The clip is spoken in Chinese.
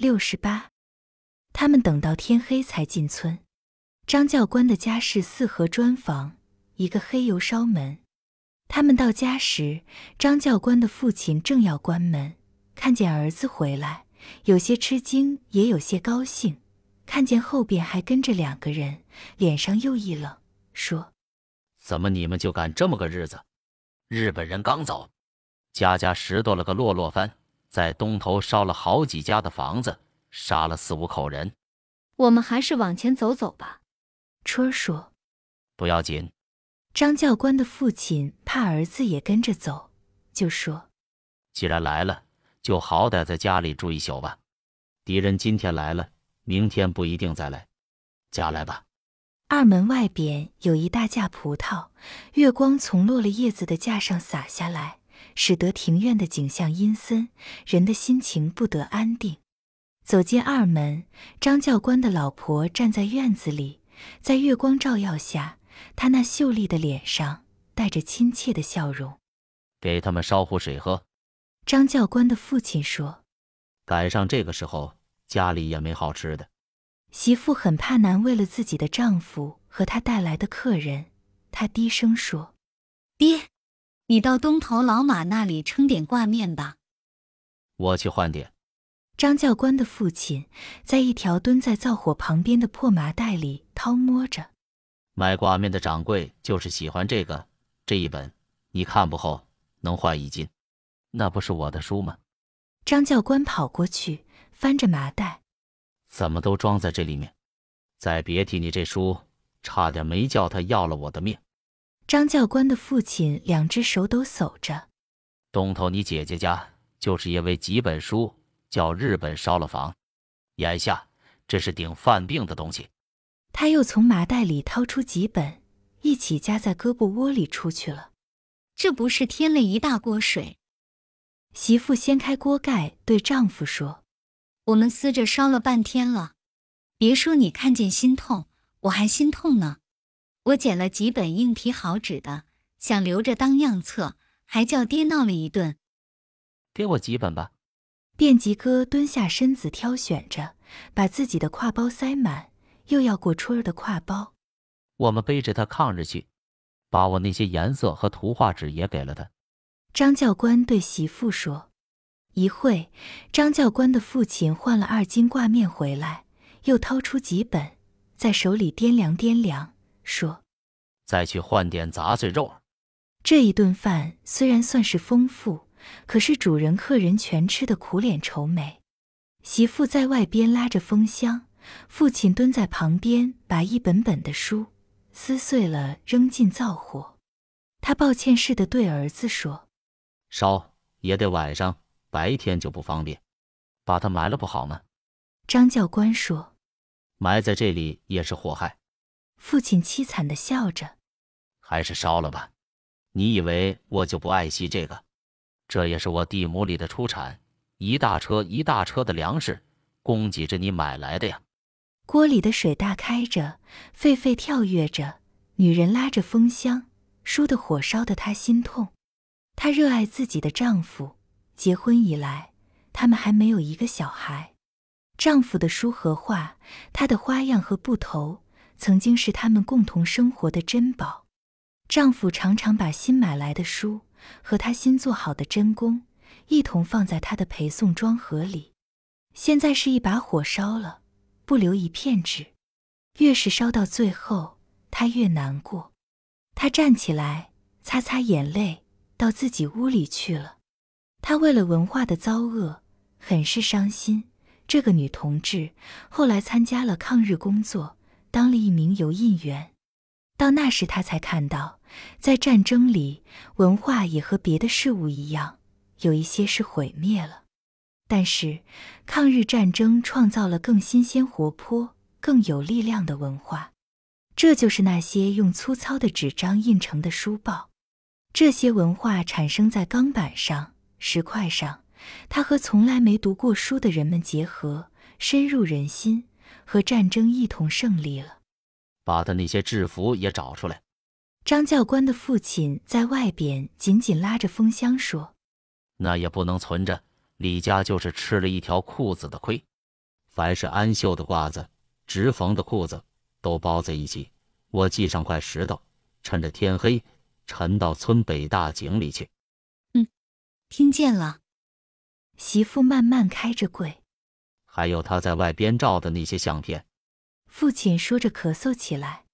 六十八。他们等到天黑才进村。张教官的家是四合砖房，一个黑油烧门。他们到家时，张教官的父亲正要关门，看见儿子回来，有些吃惊，也有些高兴。看见后边还跟着两个人，脸上又一冷，说：“怎么你们就赶这么个日子？日本人刚走，家家拾掇了个落落番，在东头烧了好几家的房子，杀了四五口人。我们还是往前走走吧。”春儿说：“不要紧。”张教官的父亲怕儿子也跟着走，就说：“既然来了，就好歹在家里住一宿吧。敌人今天来了。”明天不一定再来，家来吧。二门外边有一大架葡萄，月光从落了叶子的架上洒下来，使得庭院的景象阴森，人的心情不得安定。走进二门，张教官的老婆站在院子里，在月光照耀下，她那秀丽的脸上带着亲切的笑容。给他们烧壶水喝。张教官的父亲说：“赶上这个时候。”家里也没好吃的，媳妇很怕难为了自己的丈夫和他带来的客人，她低声说：“爹，你到东头老马那里称点挂面吧。”我去换点。张教官的父亲在一条蹲在灶火旁边的破麻袋里掏摸着。卖挂面的掌柜就是喜欢这个，这一本你看不厚，能换一斤。那不是我的书吗？张教官跑过去。翻着麻袋，怎么都装在这里面？再别提你这书，差点没叫他要了我的命。张教官的父亲两只手抖抖着。东头你姐姐家就是因为几本书，叫日本烧了房。眼下这是顶犯病的东西。他又从麻袋里掏出几本，一起夹在胳膊窝里出去了。这不是添了一大锅水？媳妇掀开锅盖，对丈夫说。我们撕着烧了半天了，别说你看见心痛，我还心痛呢。我捡了几本硬皮好纸的，想留着当样册，还叫爹闹了一顿。给我几本吧。便吉哥蹲下身子挑选着，把自己的挎包塞满，又要过春儿的挎包。我们背着他抗日去，把我那些颜色和图画纸也给了他。张教官对媳妇说。一会，张教官的父亲换了二斤挂面回来，又掏出几本，在手里掂量掂量，说：“再去换点杂碎肉。”这一顿饭虽然算是丰富，可是主人客人全吃的苦脸愁眉。媳妇在外边拉着风箱，父亲蹲在旁边，把一本本的书撕碎了扔进灶火。他抱歉似的对儿子说：“烧也得晚上。”白天就不方便，把它埋了不好吗？张教官说：“埋在这里也是祸害。”父亲凄惨的笑着：“还是烧了吧。你以为我就不爱惜这个？这也是我地亩里的出产，一大车一大车的粮食，供给着你买来的呀。”锅里的水大开着，沸沸跳跃着。女人拉着风箱，书的火烧得她心痛。她热爱自己的丈夫。结婚以来，他们还没有一个小孩。丈夫的书和画，他的花样和布头，曾经是他们共同生活的珍宝。丈夫常常把新买来的书和他新做好的针弓一同放在他的陪送装盒里。现在是一把火烧了，不留一片纸。越是烧到最后，他越难过。他站起来，擦擦眼泪，到自己屋里去了。她为了文化的遭恶，很是伤心。这个女同志后来参加了抗日工作，当了一名油印员。到那时，他才看到，在战争里，文化也和别的事物一样，有一些是毁灭了。但是，抗日战争创造了更新鲜、活泼、更有力量的文化。这就是那些用粗糙的纸张印成的书报。这些文化产生在钢板上。石块上，它和从来没读过书的人们结合，深入人心，和战争一同胜利了。把他那些制服也找出来。张教官的父亲在外边紧紧拉着风箱说那也不能存着李家就是吃了一条裤子的亏。凡是安绣的褂子直缝的裤子都包在一起我系上块石头趁着天黑沉到村北大井里去。嗯听见了。媳妇慢慢开着柜。还有他在外边照的那些相片。父亲说着咳嗽起来。